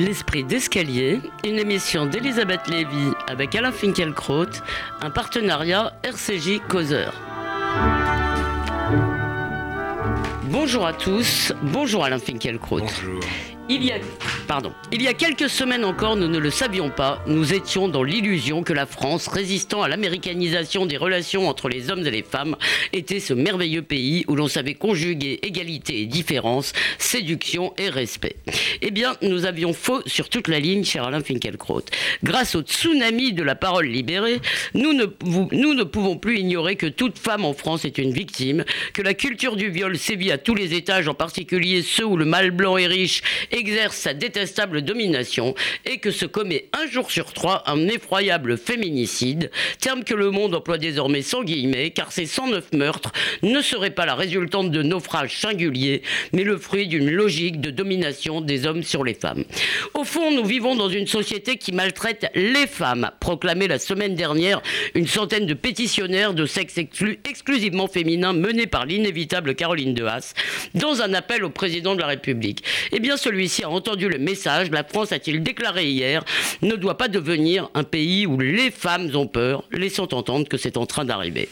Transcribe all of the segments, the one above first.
L'Esprit d'Escalier, une émission d'Elisabeth Lévy avec Alain Finkielkraut, un partenariat RCJ Causeur. Bonjour à tous, bonjour Alain Finkielkraut. Bonjour. Il y, a, pardon, il y a quelques semaines encore, nous ne le savions pas, nous étions dans l'illusion que la France, résistant à l'américanisation des relations entre les hommes et les femmes, était ce merveilleux pays où l'on savait conjuguer égalité et différence, séduction et respect. Eh bien, nous avions faux sur toute la ligne, cher Alain Finkielkraut. Grâce au tsunami de la parole libérée, nous ne, nous ne pouvons plus ignorer que toute femme en France est une victime, que la culture du viol sévit à tous les étages, en particulier ceux où le mâle blanc est riche exerce sa détestable domination et que se commet un jour sur trois un effroyable féminicide, terme que le monde emploie désormais sans guillemets, car ces 109 meurtres ne seraient pas la résultante de naufrages singuliers, mais le fruit d'une logique de domination des hommes sur les femmes. Au fond, nous vivons dans une société qui maltraite les femmes, proclamé la semaine dernière une centaine de pétitionnaires de sexe exclusivement féminin menés par l'inévitable Caroline de Haas, dans un appel au président de la République. Eh bien, celui a entendu le message, la France, a-t-il déclaré hier, ne doit pas devenir un pays où les femmes ont peur, laissant entendre que c'est en train d'arriver.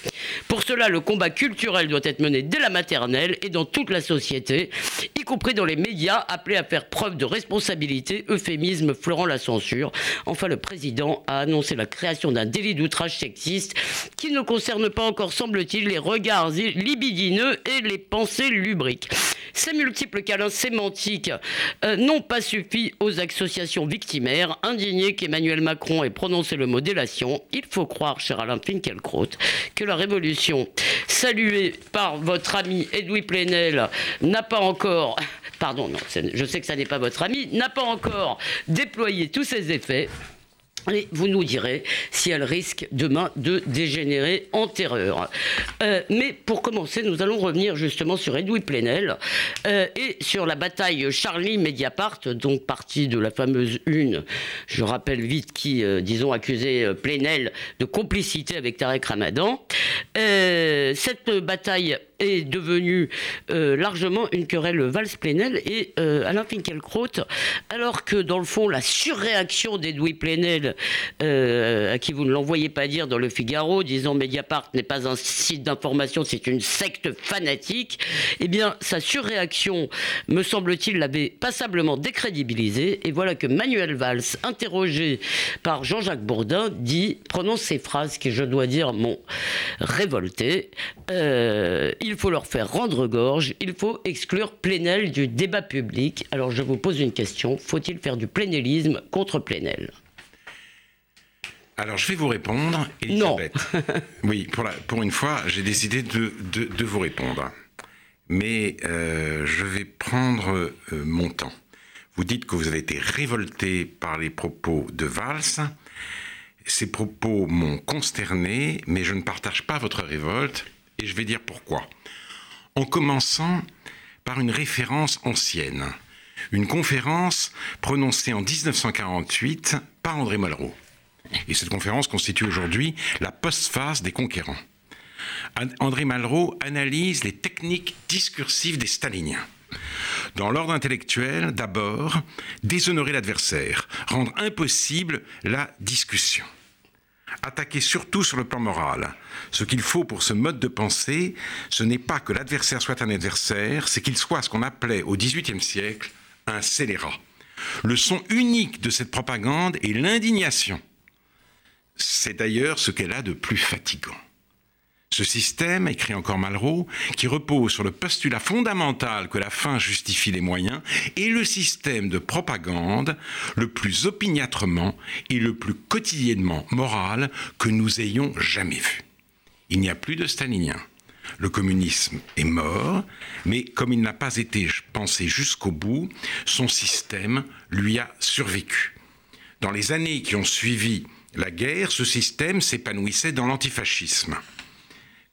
Pour cela, le combat culturel doit être mené dès la maternelle et dans toute la société, y compris dans les médias, appelés à faire preuve de responsabilité, euphémisme fleurant la censure. Enfin, le président a annoncé la création d'un délit d'outrage sexiste qui ne concerne pas encore, semble-t-il, les regards libidineux et les pensées lubriques. Ces multiples câlins sémantiques euh, n'ont pas suffi aux associations victimaires. Indignées qu'Emmanuel Macron ait prononcé le mot délation, il faut croire, cher Alain Finkielkraut, que la révolution saluée par votre ami Edoui Plenel n'a pas encore déployé tous ses effets. Et vous nous direz si elle risque demain de dégénérer en terreur. Euh, mais pour commencer, nous allons revenir justement sur Edoui Plenel euh, et sur la bataille Charlie-Mediapart, donc partie de la fameuse une, je rappelle vite, qui, euh, disons, accusait Plenel de complicité avec Tarek Ramadan. cette bataille est devenue largement une querelle Valls-Plenel et Alain Finkielkraut, alors que dans le fond, la surréaction d'Edoui Plenel euh, à qui vous ne l'envoyez pas dire dans le Figaro, disant Mediapart n'est pas un site d'information, c'est une secte fanatique, eh bien, sa surréaction, me semble-t-il, l'avait passablement décrédibilisé. Et voilà que Manuel Valls, interrogé par Jean-Jacques Bourdin, dit, prononce ces phrases qui, je dois dire, m'ont révolté. Euh, faut leur faire rendre gorge, il faut exclure Plenel du débat public. Alors je vous pose une question, faut-il faire du plénélisme contre Plenel? Alors, je vais vous répondre, Elisabeth. Non. oui, pour, pour une fois, j'ai décidé de, de, vous répondre. Mais euh, je vais prendre euh, mon temps. Vous dites que vous avez été révolté par les propos de Valls. Ces propos m'ont consterné, mais je ne partage pas votre révolte, et je vais dire pourquoi. En commençant par une référence ancienne, une conférence prononcée en 1948 par André Malraux. Et cette conférence constitue aujourd'hui la postface des conquérants. André Malraux analyse les techniques discursives des staliniens. Dans l'ordre intellectuel, d'abord, déshonorer l'adversaire, rendre impossible la discussion. Attaquer surtout sur le plan moral. Ce qu'il faut pour ce mode de pensée, ce n'est pas que l'adversaire soit un adversaire, c'est qu'il soit ce qu'on appelait au XVIIIe siècle un scélérat. Le son unique de cette propagande est l'indignation c'est d'ailleurs ce qu'elle a de plus fatigant. Ce système, écrit encore Malraux, qui repose sur le postulat fondamental que la fin justifie les moyens, est le système de propagande le plus opiniâtrement et le plus quotidiennement moral que nous ayons jamais vu. Il n'y a plus de stalinien. Le communisme est mort, mais comme il n'a pas été pensé jusqu'au bout, son système lui a survécu. Dans les années qui ont suivi la guerre, ce système s'épanouissait dans l'antifascisme.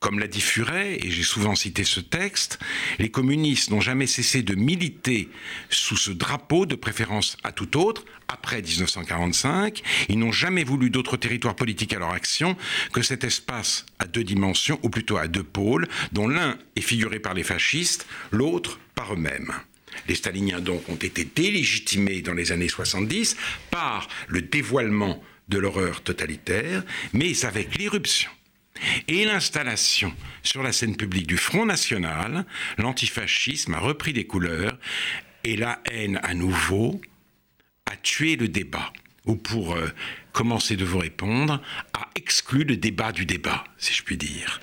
Comme l'a dit Furet, et j'ai souvent cité ce texte, les communistes n'ont jamais cessé de militer sous ce drapeau de préférence à tout autre, après 1945. Ils n'ont jamais voulu d'autre territoire politique à leur action que cet espace à deux dimensions, ou plutôt à deux pôles, dont l'un est figuré par les fascistes, l'autre par eux-mêmes. Les staliniens donc ont été délégitimés dans les années 70 par le dévoilement de l'horreur totalitaire, mais avec l'irruption et l'installation sur la scène publique du Front National, l'antifascisme a repris des couleurs et la haine à nouveau a tué le débat ou pour euh, commencer de vous répondre, a exclu le débat du débat, si je puis dire.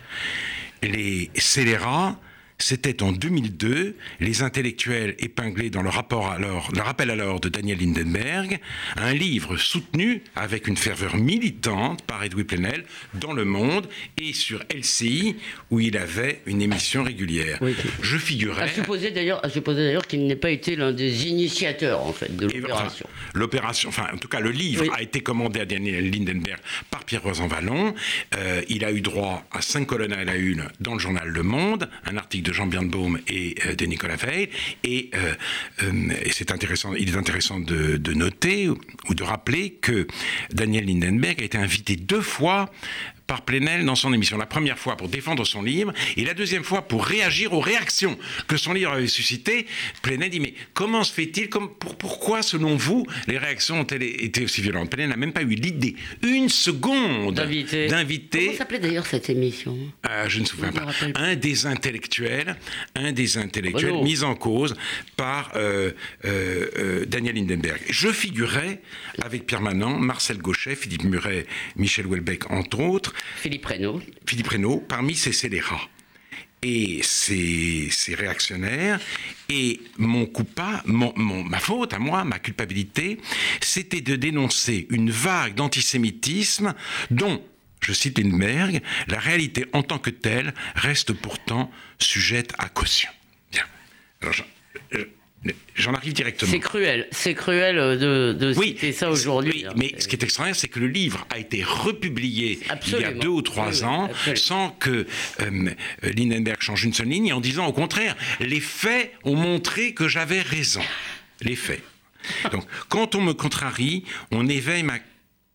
Les scélérats c'était en 2002, les intellectuels épinglés dans le, rapport alors, le rappel alors de Daniel Lindenberg, un livre soutenu avec une ferveur militante par Edoui Plenel dans Le Monde et sur LCI où il avait une émission régulière. Je figurais. À supposer d'ailleurs, d'ailleurs qu'il n'ait pas été l'un des initiateurs en fait de l'opération. l'opération, enfin en tout cas le livre a été commandé à Daniel Lindenberg par Pierre Rosanvallon. Euh, il a eu droit à cinq colonnes à la une dans le journal Le Monde, un article de Jean Birnbaum et euh, de Nicolas Veil. Euh, euh, et, c'est intéressant, il est intéressant de, de, noter ou de rappeler que Daniel Lindenberg a été invité deux fois par Plenel dans son émission. La première fois pour défendre son livre et la deuxième fois pour réagir aux réactions que son livre avait suscité. Plenel dit mais comment se fait-il Pourquoi selon vous les réactions ont-elles été aussi violentes? Plenel n'a même pas eu l'idée, une seconde, d'inviter. Comment s'appelait d'ailleurs cette émission? Euh, Je ne me souviens pas. Un des intellectuels, un des intellectuels mis en cause par euh, euh, Daniel Hindenberg. Je figurais avec Pierre Manant, Marcel Gauchet, Philippe Muret, Michel Houellebecq entre autres, Philippe Reynaud. Philippe Reynaud, parmi ces scélérats et ces, réactionnaires. Et mon coupa, ma faute à moi, ma culpabilité, c'était de dénoncer une vague d'antisémitisme dont, je cite Lindbergh, la réalité en tant que telle reste pourtant sujette à caution. Bien. Alors, J'en arrive directement. C'est cruel, c'est cruel euh, de, citer ça aujourd'hui. Oui, hein. mais ce qui est extraordinaire, c'est que le livre a été republié il y a deux ou trois ans sans que euh, Lindenberg change une seule ligne, en disant au contraire, les faits ont montré que j'avais raison. Les faits. Donc, quand on me contrarie, on éveille ma,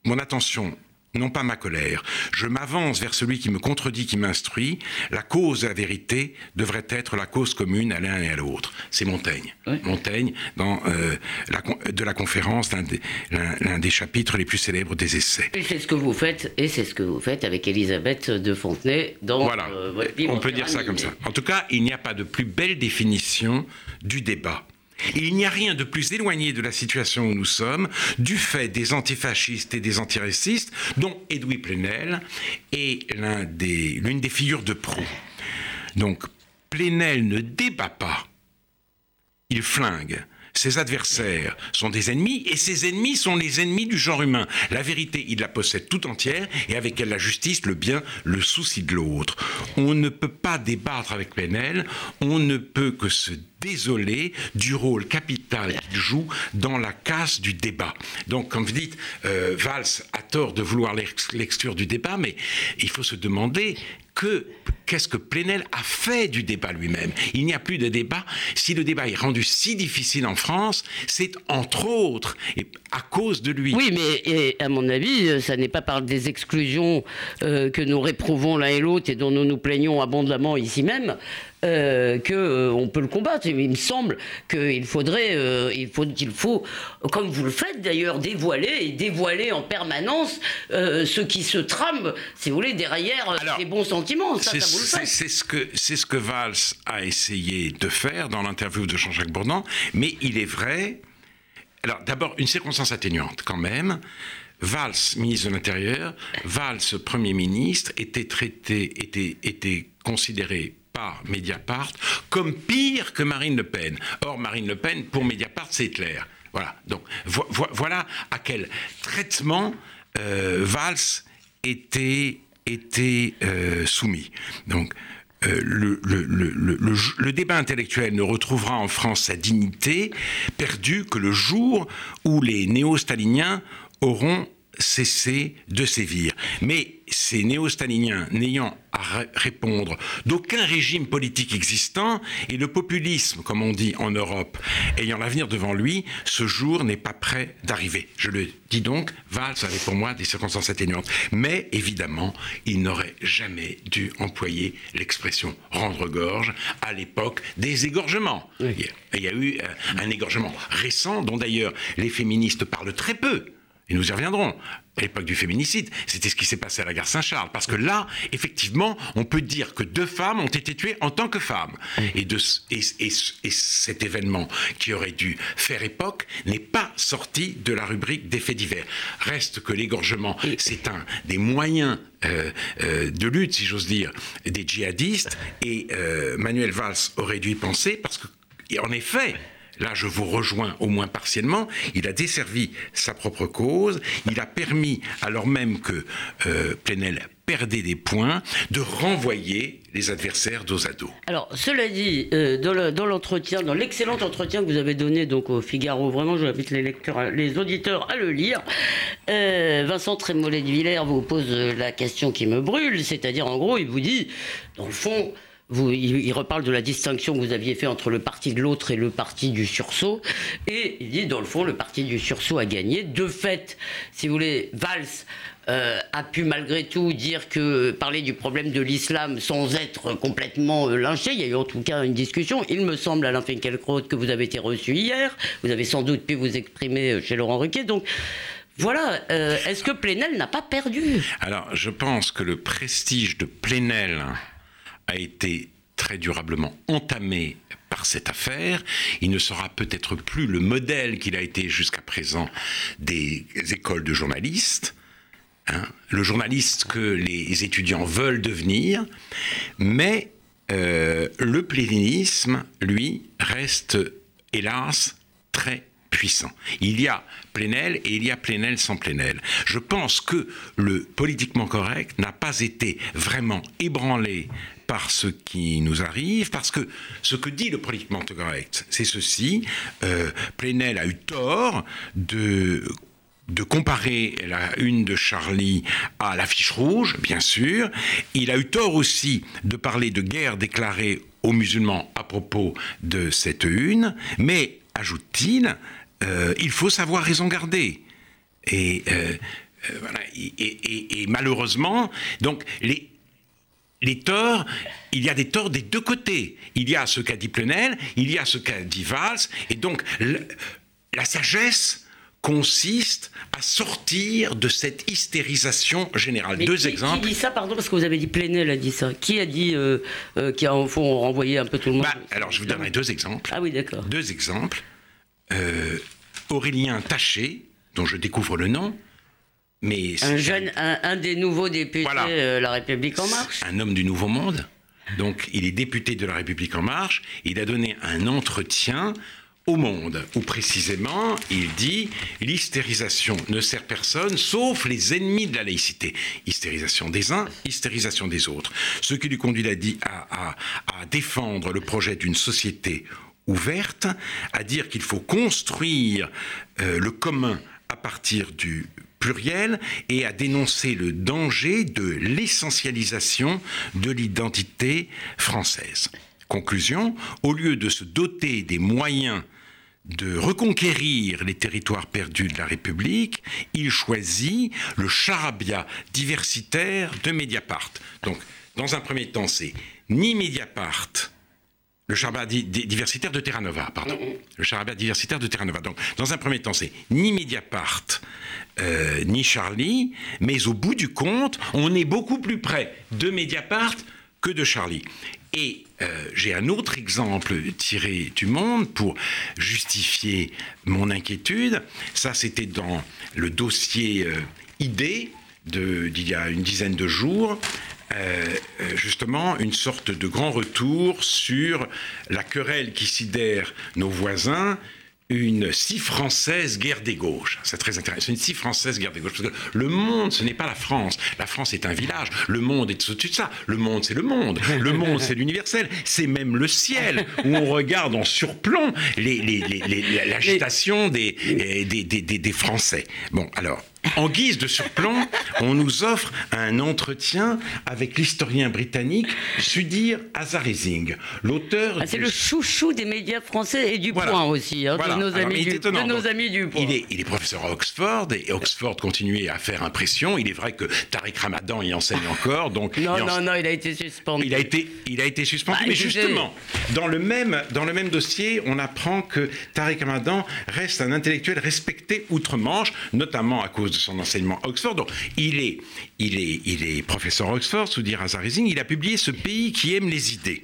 mon attention non pas ma colère. Je m'avance vers celui qui me contredit, qui m'instruit. La cause de la vérité devrait être la cause commune à l'un et à l'autre. C'est Montaigne. Montaigne, dans euh, la, de la conférence, l'un des, chapitres les plus célèbres des essais. Et c'est ce que vous faites, et c'est ce que vous faites avec Elisabeth de Fontenay dans voilà. Euh, votre livre. On peut dire ça comme ça. En tout cas, il n'y a pas de plus belle définition du débat il n'y a rien de plus éloigné de la situation où nous sommes, du fait des antifascistes et des antiracistes, dont Edoui Plenel est l'une des, figures de proue. Donc, Plenel ne débat pas, il flingue. Ses adversaires sont des ennemis et ses ennemis sont les ennemis du genre humain. La vérité, il la possède tout entière et avec elle la justice, le bien, le souci de l'autre. On ne peut pas débattre avec Plenel, on ne peut que se désolé du rôle capital qu'il joue dans la casse du débat. Donc, comme vous dites, euh, Valls a tort de vouloir l'exclure du débat, mais il faut se demander que qu'est-ce que Plenel a fait du débat lui-même Il n'y a plus de débat. Si le débat est rendu si difficile en France, c'est entre autres à cause de lui. Oui, mais à mon avis, ça n'est pas par des exclusions euh, que nous réprouvons l'un et l'autre et dont nous nous plaignons abondamment ici même euh, qu'on euh, peut le combattre. Il me semble qu'il faudrait, euh, il faut, qu'il faut, comme vous le faites d'ailleurs, dévoiler et dévoiler en permanence ce qui se trame, si vous voulez, derrière les bons sentiments. Ça, ça vous le faites. C'est ce que c'est ce que Valls a essayé de faire dans l'interview de Jean-Jacques Bourdin, mais il est vrai. Alors d'abord une circonstance atténuante quand même. Valls, ministre de l'Intérieur, Valls, Premier ministre, était traité, était, était considéré par Mediapart comme pire que Marine Le Pen. Or, Marine Le Pen, pour Mediapart, c'est clair. Voilà. Donc, voilà à quel traitement euh, Valls était, était euh, soumis. Donc, euh, le, le, débat intellectuel ne retrouvera en France sa dignité perdue que le jour où les néo-staliniens auront cesser de sévir. Mais ces néo-staliniens n'ayant à répondre d'aucun régime politique existant et le populisme, comme on dit en Europe, ayant l'avenir devant lui, ce jour n'est pas prêt d'arriver. Je le dis donc, Valls avait pour moi des circonstances atténuantes. Mais évidemment, il n'aurait jamais dû employer l'expression rendre gorge à l'époque des égorgements. Il y a eu euh, un égorgement récent dont d'ailleurs les féministes parlent très peu et nous y reviendrons, à l'époque du féminicide, c'était ce qui s'est passé à la gare Saint-Charles. Parce que là, effectivement, on peut dire que deux femmes ont été tuées en tant que femmes. Et, de, et, cet événement qui aurait dû faire époque n'est pas sorti de la rubrique des faits divers. Reste que l'égorgement, c'est un des moyens euh, euh, de lutte, si j'ose dire, des djihadistes. Et euh, Manuel Valls aurait dû y penser parce que, en effet, là je vous rejoins au moins partiellement, il a desservi sa propre cause, il a permis, alors même que euh, Plenel perdait des points, de renvoyer les adversaires dos à dos. Alors, cela dit, euh, dans l'entretien, dans l'excellent entretien que vous avez donné donc au Figaro, vraiment, j'invite les lecteurs, les auditeurs à le lire. Euh, Vincent Trémollet de Villers vous pose la question qui me brûle, c'est-à-dire en gros, il vous dit, dans le fond, il, reparle de la distinction que vous aviez fait entre le parti de l'autre et le parti du sursaut. Et il dit, dans le fond, le parti du sursaut a gagné. De fait, si vous voulez, Valls euh, a pu malgré tout dire que parler du problème de l'islam sans être complètement euh, lynché. Il y a eu en tout cas une discussion. Il me semble, Alain Finkielkraut, que vous avez été reçu hier. Vous avez sans doute pu vous exprimer euh, chez Laurent Ruquier. Donc, voilà, est-ce que Plenel n'a pas perdu? Alors, je pense que le prestige de Plenel a été très durablement entamé par cette affaire. Il ne sera peut-être plus le modèle qu'il a été jusqu'à présent des écoles de journalistes. Hein. le journaliste que les étudiants veulent devenir, mais euh, le plénisme, lui, reste, hélas, très Il y a Plenel et il y a Plenel sans Plenel. Je pense que le politiquement correct n'a pas été vraiment ébranlé par ce qui nous arrive, parce que ce que dit le politiquement correct, c'est ceci, euh, Plenel a eu tort de de comparer la une de Charlie à l'affiche rouge, bien sûr. Il a eu tort aussi de parler de guerre déclarée aux musulmans à propos de cette une, mais, ajoute-t-il, euh, il faut savoir raison garder. Et, euh, voilà, et, et malheureusement, donc les, les torts, il y a des torts des deux côtés. Il y a ce qu'a dit Plenel, il y a ce qu'a dit Valls, et donc la sagesse consiste à sortir de cette hystérisation générale. deux exemples. Qui dit ça, pardon, parce que vous avez dit Plenel a dit ça. Qui a dit, euh, euh, qui a au fond renvoyé un peu tout le monde? Bah, Alors je vous donnerai deux exemples. Ah oui, d'accord. Deux exemples. Euh, Aurélien Taché, dont je découvre le nom, un jeune, un, des nouveaux députés de euh, La République En Marche. Un homme du Nouveau Monde. Donc, il est député de La République En Marche. Il a donné un entretien au Monde, où précisément il dit l'hystérisation ne sert personne sauf les ennemis de la laïcité. Hystérisation des uns, hystérisation des autres. Ce qui lui conduit à, à, défendre le projet d'une société ouverte, à dire qu'il faut construire euh, le commun à partir du pluriel et à dénoncer le danger de l'essentialisation de l'identité française. Conclusion, au lieu de se doter des moyens de reconquérir les territoires perdus de la République, il choisit le charabia diversitaire de Mediapart. Donc, dans un premier temps, c'est ni Mediapart, le charabia diversitaire de Terra Nova, pardon. Le charabia diversitaire de Terra Nova. Donc, dans un premier temps, c'est ni Mediapart, euh, ni Charlie, mais au bout du compte, on est beaucoup plus près de Mediapart que de Charlie. Et euh, j'ai un autre exemple tiré du monde pour justifier mon inquiétude. Ça, c'était dans le dossier euh, ID d'il y a une dizaine de jours. Justement une sorte de grand retour sur la querelle qui sidère nos voisins une si française guerre des gauches. C'est très intéressant. Une si française guerre des gauches. Parce que le monde, ce n'est pas la France. La France est un village. Le monde est au-dessus de ça. Le monde, c'est le monde. Le monde, c'est l'universel. C'est même le ciel où on regarde en surplomb l'agitation des, des, Français. Bon, alors, en guise de surplomb, on nous offre un entretien avec l'historien britannique Sudir Azarizing, l'auteur. Ah, c'est le chouchou des médias français et du point aussi, hein, de, nos amis du, de, nos amis du, point. Il est, il est, professeur à Oxford et Oxford continuait à faire impression. Il est vrai que Tariq Ramadan y enseigne encore. Donc non, non, non, il a été suspendu. Il a été, il a été suspendu. Bah, mais justement, dans le, même, dans le même dossier, on apprend que Tariq Ramadan reste un intellectuel respecté outre-Manche, notamment à cause de son enseignement à Oxford. Donc, il est, il est, il est professeur à Oxford, Soudir Azarizing. Il a publié Ce pays qui aime les idées.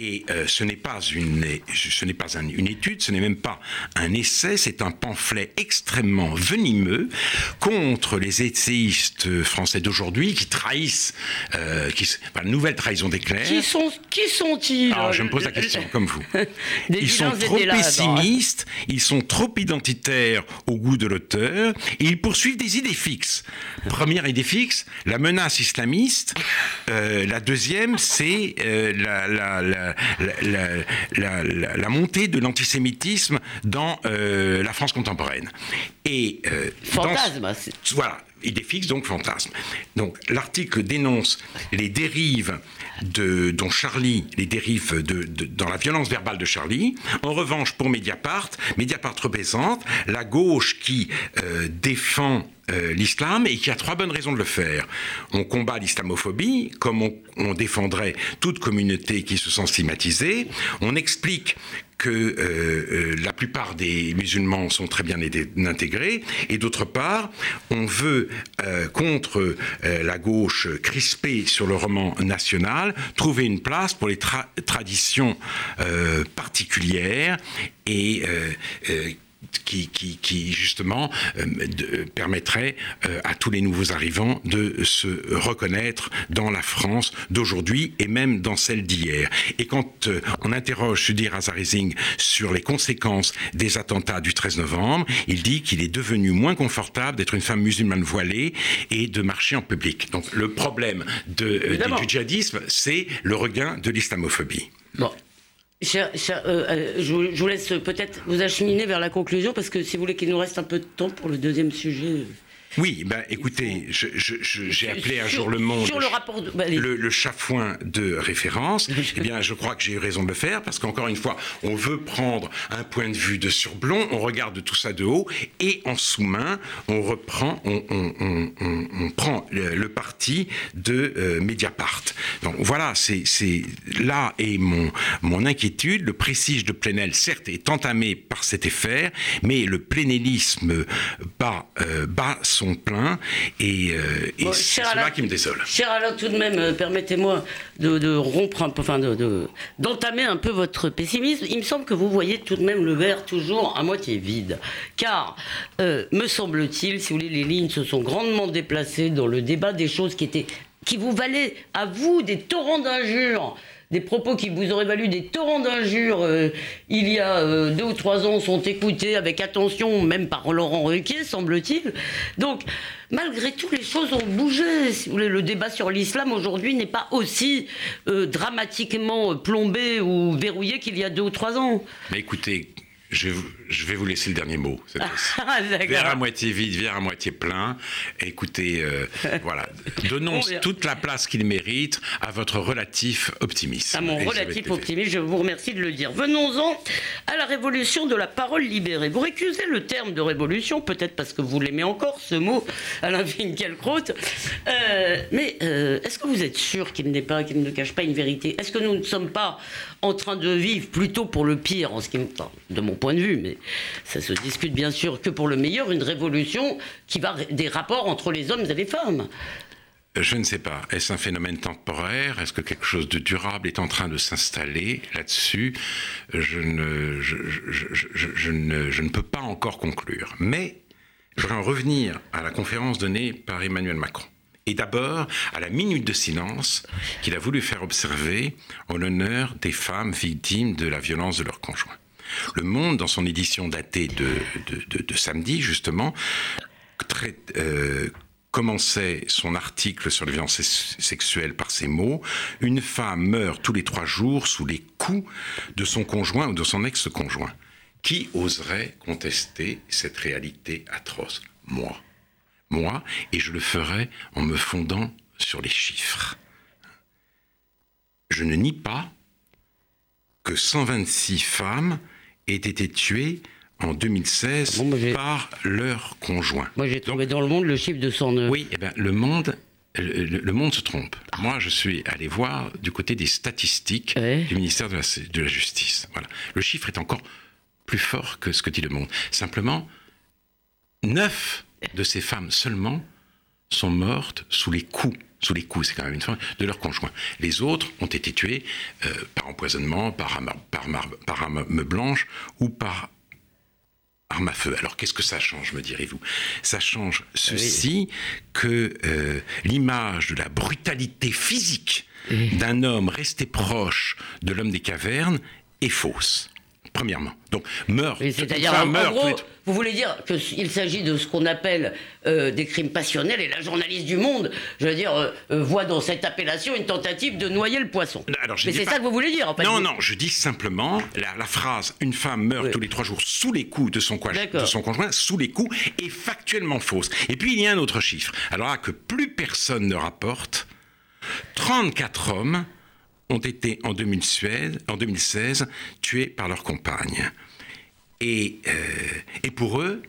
Et euh, ce n'est pas, une, ce n'est pas une étude, ce n'est même pas un essai, c'est un pamphlet extrêmement venimeux contre les essayistes français d'aujourd'hui qui trahissent, euh, qui, enfin, nouvelle trahison d'éclair. Qui sont, qui sont-ils? Alors, je me pose la question comme vous. ils sont trop pessimistes, ils sont trop identitaires au goût de l'auteur, et ils poursuivent des idées fixes. Première idée fixe, la menace islamiste. Euh, la deuxième, c'est euh, la, la, la, montée de l'antisémitisme dans euh, la France contemporaine. Et fantasme. voilà, idée fixe, donc fantasme. Donc l'article dénonce les dérives de, dont Charlie, les dérives de, dans la violence verbale de Charlie. En revanche, pour Mediapart, Mediapart représente la gauche qui euh, défend euh, l'islam et qui a trois bonnes raisons de le faire. On combat l'islamophobie, comme on, défendrait toute communauté qui se sent stigmatisée. On explique que euh, euh, la plupart des musulmans sont très bien intégrés, et d'autre part, on veut, contre la gauche crispée sur le roman national, trouver une place pour les traditions particulières et qui, qui, justement euh, permettrait euh, à tous les nouveaux arrivants de se reconnaître dans la France d'aujourd'hui et même dans celle d'hier. Et quand euh, on interroge Sudir Azarizing sur les conséquences des attentats du 13 novembre, il dit qu'il est devenu moins confortable d'être une femme musulmane voilée et de marcher en public. Donc le problème de, du djihadisme, c'est le regain de l'islamophobie. Bon, Euh, euh, je, vous laisse peut-être vous acheminer vers la conclusion parce que si vous voulez qu'il nous reste un peu de temps pour le deuxième sujet. Oui, ben, écoutez, j'ai appelé un jour Le Monde sur le, rapport le, chafouin de référence. eh bien, je crois que j'ai eu raison de le faire parce qu'encore une fois, on veut prendre un point de vue de surblond, on regarde tout ça de haut et en sous-main, on reprend, on, on, on, on prend le, parti de euh, Mediapart. Donc voilà, c'est là est mon, mon inquiétude. Le prestige de Plenel, certes, est entamé par cet effet, mais le plénélisme bat, euh, bat son plein et, euh, c'est cela qui me désole. Cher Alain, tout de même, euh, permettez-moi de, rompre un peu, enfin d'entamer un peu votre pessimisme. Il me semble que vous voyez tout de même le verre toujours à moitié vide. Car, euh, me semble-t-il, si vous voulez, les lignes se sont grandement déplacées dans le débat des choses qui étaient qui vous valaient à vous des torrents d'injures des propos qui vous auraient valu des torrents d'injures euh, il y a euh, deux ou trois ans sont écoutés avec attention, même par Laurent Ruquier, semble-t-il. Donc, malgré tout, les choses ont bougé. Le débat sur l'islam aujourd'hui n'est pas aussi euh, dramatiquement plombé ou verrouillé qu'il y a deux ou trois ans. Mais écoutez, je, vais vous laisser le dernier mot. Ah, verre à moitié vide, verre à moitié plein. Écoutez, euh, voilà, donnons toute la place qu'il mérite à votre relatif optimisme. À mon relatif optimisme, je vous remercie de le dire. Venons-en à la révolution de la parole libérée. Vous récusez le terme de révolution, peut-être parce que vous l'aimez encore, ce mot, Alain Finkielkraut. Euh, mais euh, est-ce que vous êtes sûr qu'il n'est pas, qu'il ne cache pas une vérité? Est-ce que nous ne sommes pas en train de vivre plutôt pour le pire, en ce qui, de mon point de vue, mais ça se discute bien sûr que pour le meilleur, une révolution qui va des rapports entre les hommes et les femmes. Je ne sais pas. Est-ce un phénomène temporaire? Est-ce que quelque chose de durable est en train de s'installer là-dessus? Je ne, je, ne, je ne peux pas encore conclure. Mais je voudrais en revenir à la conférence donnée par Emmanuel Macron et d'abord à la minute de silence qu'il a voulu faire observer en l'honneur des femmes victimes de la violence de leurs conjoints. Le Monde, dans son édition datée de, samedi, justement, euh, commençait son article sur les violences sexuelles par ces mots Une femme meurt tous les trois jours sous les coups de son conjoint ou de son ex-conjoint. Qui oserait contester cette réalité atroce? Moi. moi, et je le ferai en me fondant sur les chiffres. Je ne nie pas que 126 femmes aient été tuées en 2016 ah par leur conjoint. Moi, j'ai trouvé dans le monde le chiffre de 109. Oui, eh ben, le monde le, monde se trompe. Ah. Moi, je suis allé voir du côté des statistiques du ministère de la, de la, Justice. Voilà. Le chiffre est encore plus fort que ce que dit le monde. Simplement, neuf de ces femmes seulement sont mortes sous les coups sous les coups, c'est quand même une femme, de leur conjoint. Les autres ont été tués euh, par empoisonnement, par arme, par, par arme blanche ou par arme à feu. Alors qu'est-ce que ça change, me direz-vous? Ça change ceci que euh, l'image de la brutalité physique d'un homme resté proche de l'homme des cavernes est fausse premièrement. Donc, meurt. C'est-à-dire, en, gros, vous voulez dire qu'il s'agit de ce qu'on appelle euh, des crimes passionnels et la journaliste du Monde, je veux dire, euh, euh, voit dans cette appellation une tentative de noyer le poisson. Alors, Mais c'est ça que vous voulez dire, en fait. Non, non, je dis simplement la, phrase « une femme meurt tous les trois jours sous les coups de son, de son conjoint », sous les coups, est factuellement fausse. Et puis, il y a un autre chiffre. Alors là, que plus personne ne rapporte, 34 hommes ont été en 2016, en 2016 tués par leur compagne. Et, euh, et pour eux,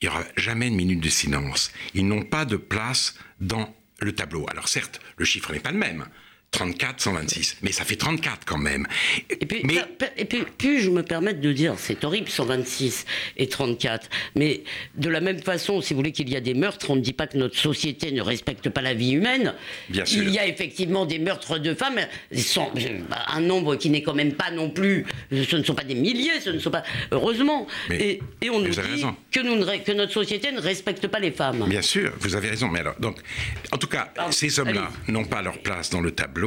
il n'y aura jamais une minute de silence. Ils n'ont pas de place dans le tableau. Alors certes, le chiffre n'est pas le même. 34, 126. Mais ça fait 34 quand même. Et puis, mais... et puis puis je me permettre de dire, c'est horrible 126 et 34. Mais de la même façon, si vous voulez qu'il y a des meurtres, on ne dit pas que notre société ne respecte pas la vie humaine. Bien sûr. Il y a effectivement des meurtres de femmes, sont, un nombre qui n'est quand même pas non plus, ce ne sont pas des milliers, ce ne sont pas, heureusement. et, et, on nous dit que, nous que notre société ne respecte pas les femmes. Bien sûr, vous avez raison. Mais alors, donc, en tout cas, ces hommes-là n'ont pas leur place dans le tableau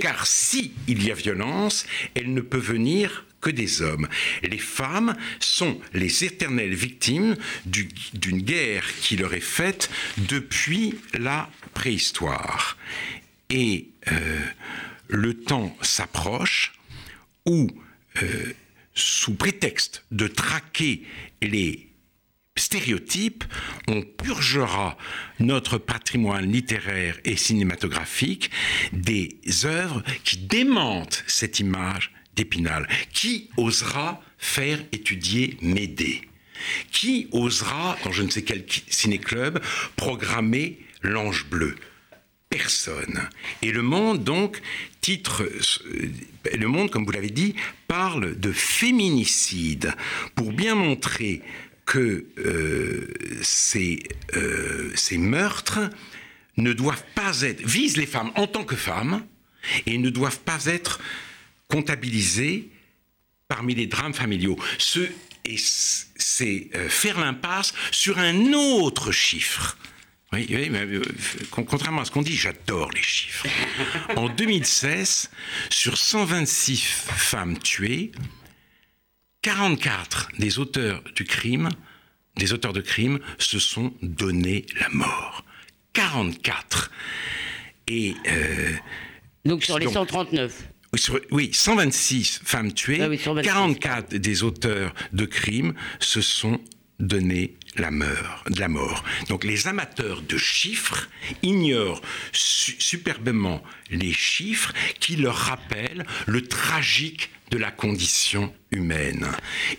car si il y a violence, elle ne peut venir que des hommes. Les femmes sont les éternelles victimes d'une guerre qui leur est faite depuis la préhistoire. Et euh, le temps s'approche où, euh, sous prétexte de traquer les stéréotypes, on purgera notre patrimoine littéraire et cinématographique des œuvres qui démentent cette image d'Épinal. Qui osera faire étudier Médée? Qui osera, dans je ne sais quel ciné-club, programmer l'ange bleu? Personne. Et le monde, donc, titre, euh, le monde, comme vous l'avez dit, parle de féminicide pour bien montrer que euh, ces, euh, ces, meurtres ne doivent pas être, visent les femmes en tant que femmes, et ne doivent pas être comptabilisés parmi les drames familiaux. Ce, et c'est euh, faire l'impasse sur un autre chiffre. Contrairement à ce qu'on dit, j'adore les chiffres. En 2016, sur 126 femmes tuées, 44 des auteurs du crime, des auteurs de crimes, se sont donné la mort. 44. Et euh, donc sur les 139. Oui, 126 femmes tuées, 44 ah des auteurs de crimes se sont donné la mort, de la mort. Donc les amateurs de chiffres ignorent superbement les chiffres qui leur rappellent le tragique de la condition humaine.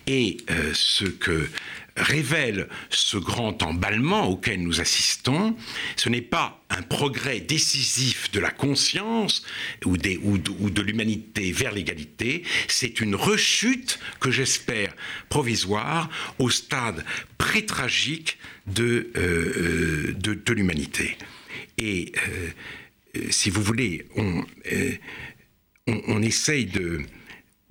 Et euh, ce que révèle ce grand emballement auquel nous assistons, ce n'est pas un progrès décisif de la conscience ou, de, l'humanité vers l'égalité, c'est une rechute que j'espère provisoire au stade pré-tragique de, euh, de, l'humanité. Et euh, si vous voulez, on, on essaye de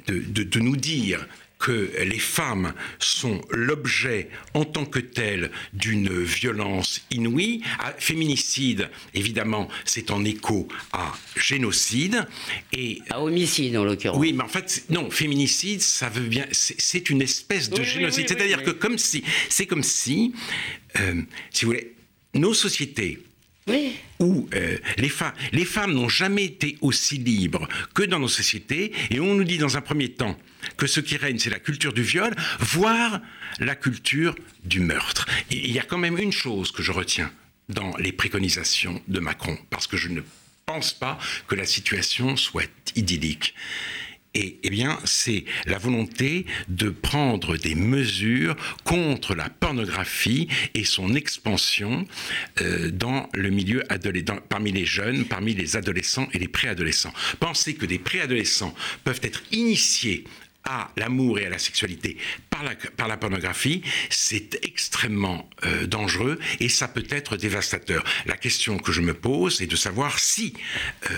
de, nous dire que les femmes sont l'objet en tant que telles d'une violence inouïe. Ah, féminicide, évidemment, c'est en écho à génocide et à homicide en l'occurrence. Oui, mais en fait, non, féminicide, ça veut bien, c'est une espèce de génocide. C'est-à-dire que comme si, c'est comme si, euh, si vous voulez, nos sociétés où euh, les, les femmes n'ont jamais été aussi libres que dans nos sociétés, et on nous dit dans un premier temps que ce qui règne, c'est la culture du viol, voire la culture du meurtre. Il y a quand même une chose que je retiens dans les préconisations de Macron, parce que je ne pense pas que la situation soit idyllique. Et eh bien, c'est la volonté de prendre des mesures contre la pornographie et son expansion euh, dans le milieu adolescent, parmi les jeunes, parmi les adolescents et les préadolescents. Penser que des préadolescents peuvent être initiés à l'amour et à la sexualité par la, par la pornographie, c'est extrêmement euh, dangereux et ça peut être dévastateur. La question que je me pose est de savoir si euh,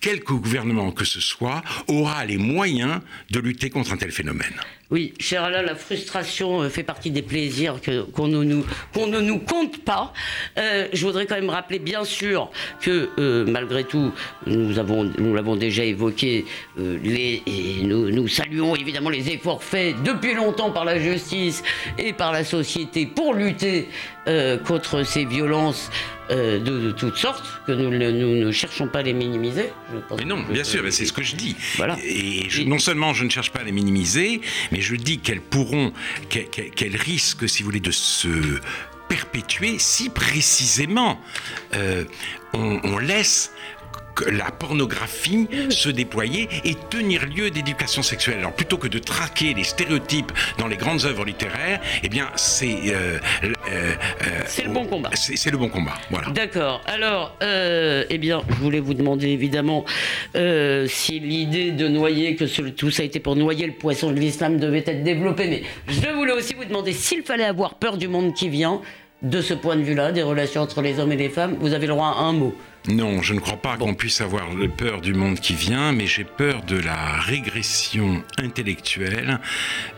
quelque gouvernement que ce soit aura les moyens de lutter contre un tel phénomène. Oui, cher Alain, la frustration euh, fait partie des plaisirs qu'on ne, nous, ne nous compte pas. Euh, je voudrais quand même rappeler, bien sûr, que euh, malgré tout, nous avons, nous l'avons déjà évoqué, les, et nous, nous, saluons évidemment les efforts faits depuis longtemps par la justice et par la société pour lutter contre ces violences de, toutes sortes, que nous, ne cherchons pas à les minimiser. mais non, bien sûr, c'est ce que je dis. Voilà. Et, non seulement je ne cherche pas à les minimiser, mais et je dis qu'elles pourront, qu'elles risquent, si vous voulez, de se perpétuer si précisément euh, on, laisse la pornographie se déployer et tenir lieu d'éducation sexuelle. Alors plutôt que de traquer les stéréotypes dans les grandes œuvres littéraires, eh bien c'est euh, euh, euh, c'est le bon combat. C'est le bon combat. Voilà. D'accord. Alors eh bien je voulais vous demander évidemment si l'idée de noyer que tout ça a été pour noyer le poisson de l'islam devait être développée, mais je voulais aussi vous demander s'il fallait avoir peur du monde qui vient de ce point de vue-là, des relations entre les hommes et les femmes. Vous avez le droit à un mot. Non, je ne crois pas qu'on puisse avoir peur du monde qui vient, mais j'ai peur de la régression intellectuelle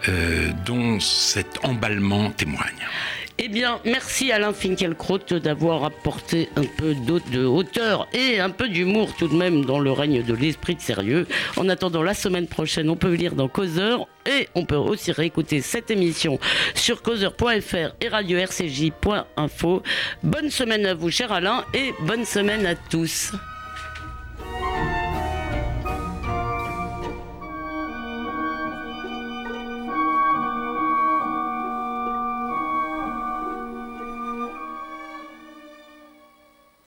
euh, dont cet emballement témoigne. Eh bien, merci Alain Finkielkraut d'avoir apporté un peu de hauteur et un peu d'humour tout de même dans le règne de l'esprit de sérieux. En attendant la semaine prochaine, on peut lire dans Causeur et on peut aussi réécouter cette émission sur causeur.fr et radio-rcj.info. Bonne semaine à vous, cher Alain, et bonne semaine à tous.